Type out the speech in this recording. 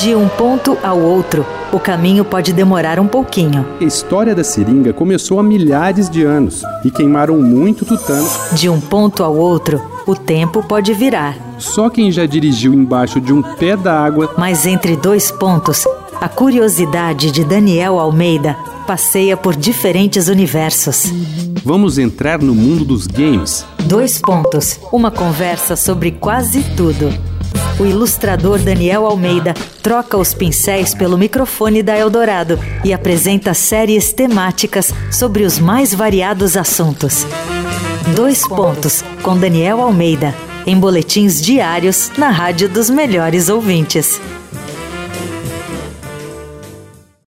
De um ponto ao outro, o caminho pode demorar um pouquinho. A história da seringa começou há milhares de anos e queimaram muito tutano. De um ponto ao outro, o tempo pode virar. Só quem já dirigiu embaixo de um pé d'água. Mas entre dois pontos, a curiosidade de Daniel Almeida passeia por diferentes universos. Vamos entrar no mundo dos games. Dois pontos. Uma conversa sobre quase tudo. O ilustrador Daniel Almeida troca os pincéis pelo microfone da Eldorado e apresenta séries temáticas sobre os mais variados assuntos. Dois pontos com Daniel Almeida, em boletins diários na Rádio dos Melhores Ouvintes.